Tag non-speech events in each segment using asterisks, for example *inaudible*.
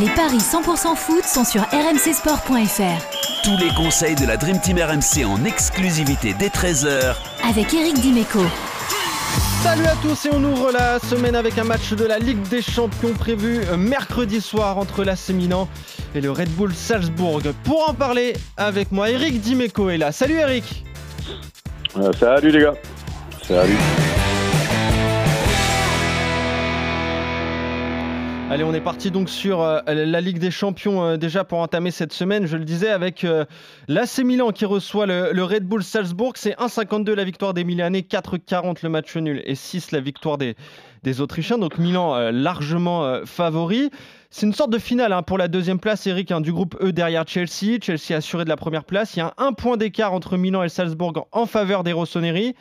Les paris 100% foot sont sur rmcsport.fr. Tous les conseils de la Dream Team RMC en exclusivité dès 13h avec Eric Dimeco. Salut à tous et on ouvre la semaine avec un match de la Ligue des Champions prévu mercredi soir entre l'AC Milan et le Red Bull Salzbourg. Pour en parler avec moi, Eric Dimeco est là. Salut Eric euh, Salut les gars Salut Allez, on est parti donc sur euh, la Ligue des Champions euh, déjà pour entamer cette semaine. Je le disais avec euh, l'AC Milan qui reçoit le, Red Bull Salzbourg. C'est 1,52 la victoire des Milanais, 4,40 le match nul et 6 la victoire des, Autrichiens. Donc Milan largement favori. C'est une sorte de finale hein, pour la deuxième place, Eric, hein, du groupe E derrière Chelsea. Chelsea assuré de la première place. Il y a un point d'écart entre Milan et Salzbourg en faveur des Rossoneri.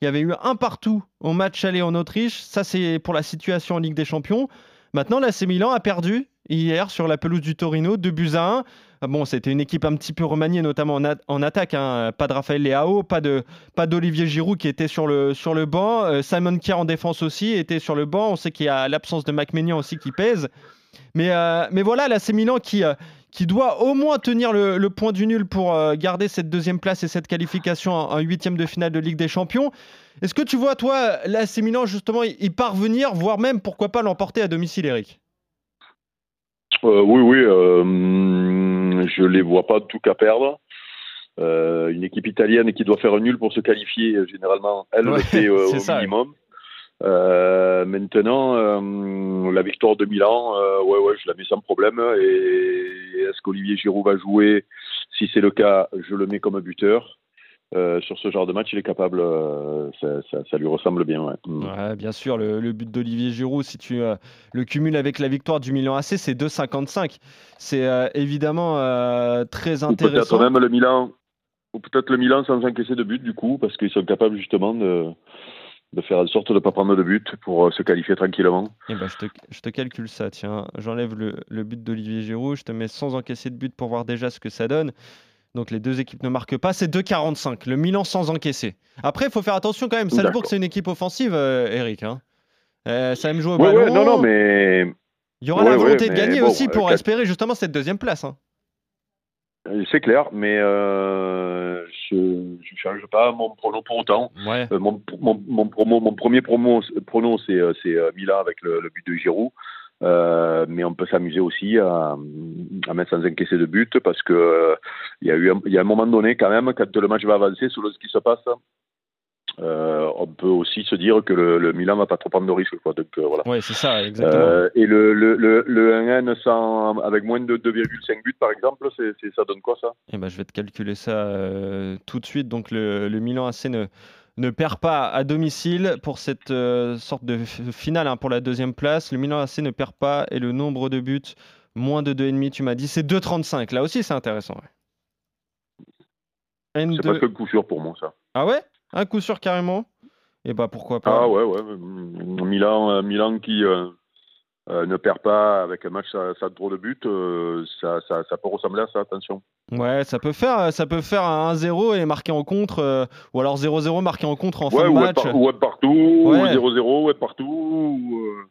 Il y avait eu un partout au match aller en Autriche. Ça, c'est pour la situation en Ligue des Champions. Maintenant, l'AC Milan a perdu hier sur la pelouse du Torino, 2 buts à 1. Ah bon, c'était une équipe un petit peu remaniée, notamment en, attaque. Hein. Pas de Raphaël Leao, pas de pas d'Olivier Giroud qui était sur le, sur le banc. Euh, Simon Kier en défense aussi était sur le banc. On sait qu'il y a l'absence de McMenian aussi qui pèse. Mais, euh, mais voilà, l'AC Milan qui, euh, qui doit au moins tenir le, point du nul pour garder cette deuxième place et cette qualification en huitième de finale de Ligue des Champions. Est-ce que tu vois, toi, l'AC Milan, justement, y parvenir, voire même, pourquoi pas, l'emporter à domicile, Eric? Euh, Oui, oui. Euh, je les vois pas tout qu'à perdre. Euh, une équipe italienne qui doit faire un nul pour se qualifier, généralement, elle le fait euh, *laughs* au minimum. Maintenant, la victoire de Milan, ouais, ouais, je la mets sans problème. Et est-ce qu'Olivier Giroud va jouer Si c'est le cas, je le mets comme buteur. Euh, sur ce genre de match, il est capable, euh, ça, lui ressemble bien. Ouais. Mm. bien sûr, le, but d'Olivier Giroud, si tu euh, le cumules avec la victoire du Milan AC, c'est 2,55. C'est évidemment très intéressant. Peut-être même le Milan, ou peut-être le Milan sans encaisser de but du coup, parce qu'ils sont capables justement de, de faire en sorte de ne pas prendre de but pour se qualifier tranquillement. Eh ben, je, te, je, te, calcule ça, tiens. J'enlève le, le but d'Olivier Giroud, je te mets sans encaisser de but pour voir déjà ce que ça donne. Donc les deux équipes ne marquent pas. C'est 2,45. Le Milan sans encaisser. Après, il faut faire attention quand même. Salzbourg, c'est une équipe offensive, euh, Eric. Hein. Euh, ça aime jouer au ballon. non, non, mais... Il y aura la volonté de gagner aussi pour euh, espérer justement cette deuxième place. Hein. C'est clair, mais je ne change pas mon prono pour autant. mon, mon, promo, mon premier promo, prono, c'est Milan avec le, le, but de Giroud. Euh, mais on peut s'amuser aussi à, à, mettre sans encaisser de but parce que euh, il y a eu y a un moment donné quand même quand le match va avancer selon ce qui se passe euh, on peut aussi se dire que le, le Milan va pas trop prendre de risques quoi donc euh, voilà oui c'est ça exactement et le, le, le, le 1N sans, avec moins de 2,5 buts par exemple ça donne quoi ça? Et eh ben je vais te calculer ça tout de suite donc le, Milan AC ne ne perd pas à domicile pour cette euh, sorte de finale hein, pour la deuxième place. Le Milan AC ne perd pas et le nombre de buts, moins de 2,5, tu m'as dit, c'est 2,35. Là aussi, c'est intéressant. C'est pas que le coup sûr pour moi, ça. Ah ouais? Un coup sûr carrément Et bah pourquoi pas Ah ouais, ouais. Milan, euh, Milan qui, euh, euh, ne perd pas avec un match ça, trop de buts, euh, ça, ça, ça, peut ressembler à ça, attention. Ouais, ça peut faire, ça peut faire un 1-0 et marquer en contre, ou alors 0-0 marqué en contre en fin de match. ou être partout, 0-0 ou être partout. Hmm,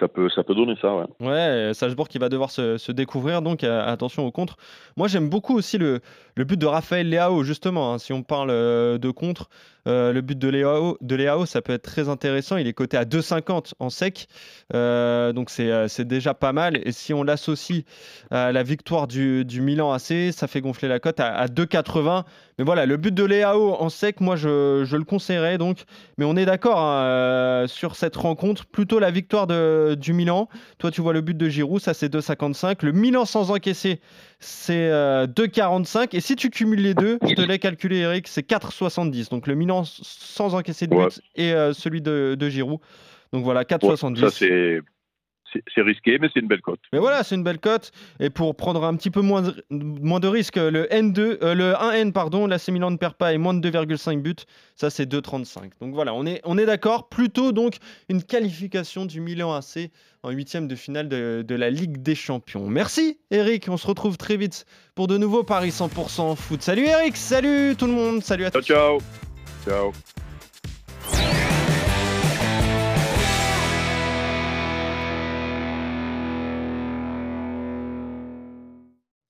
ça peut, ça peut donner ça, ouais. Ouais, Salzbourg qui va devoir se, découvrir, donc attention au contre. Moi, j'aime beaucoup aussi le, le, but de Raphaël Leao, justement, hein, si on parle de contre. Euh, le but de Léao, de ça peut être très intéressant. Il est coté à 2,50 en sec. Euh, donc euh, c'est déjà pas mal. Et si on l'associe à la victoire du, Milan AC, ça fait gonfler la cote à, 2,80. Mais voilà, le but de Léao en sec, moi je, le conseillerais donc. Mais on est d'accord hein, sur cette rencontre. Plutôt la victoire de, du Milan. Toi, tu vois le but de Giroud, ça c'est 2,55. Le Milan sans encaisser, c'est 2,45. Et si tu cumules les deux, je te l'ai calculé, Eric, c'est 4,70. Donc le Milan sans encaisser de but et euh, celui de, Giroud. Donc voilà, 4,70. ça, c'est. C'est risqué, mais c'est une belle cote. Mais voilà, c'est une belle cote. Et pour prendre un petit peu moins de, moins de risques, le N2, euh, le 1N, pardon, la Milan ne perd pas et moins de 2,5 buts. Ça, c'est 2,35. Donc voilà, on est, on est d'accord. Plutôt donc une qualification du Milan AC en huitième de finale de, de, la Ligue des Champions. Merci Eric, on se retrouve très vite pour de nouveaux Paris 100% foot. Salut Eric, salut tout le monde, salut à tous. Ciao ciao. Ciao.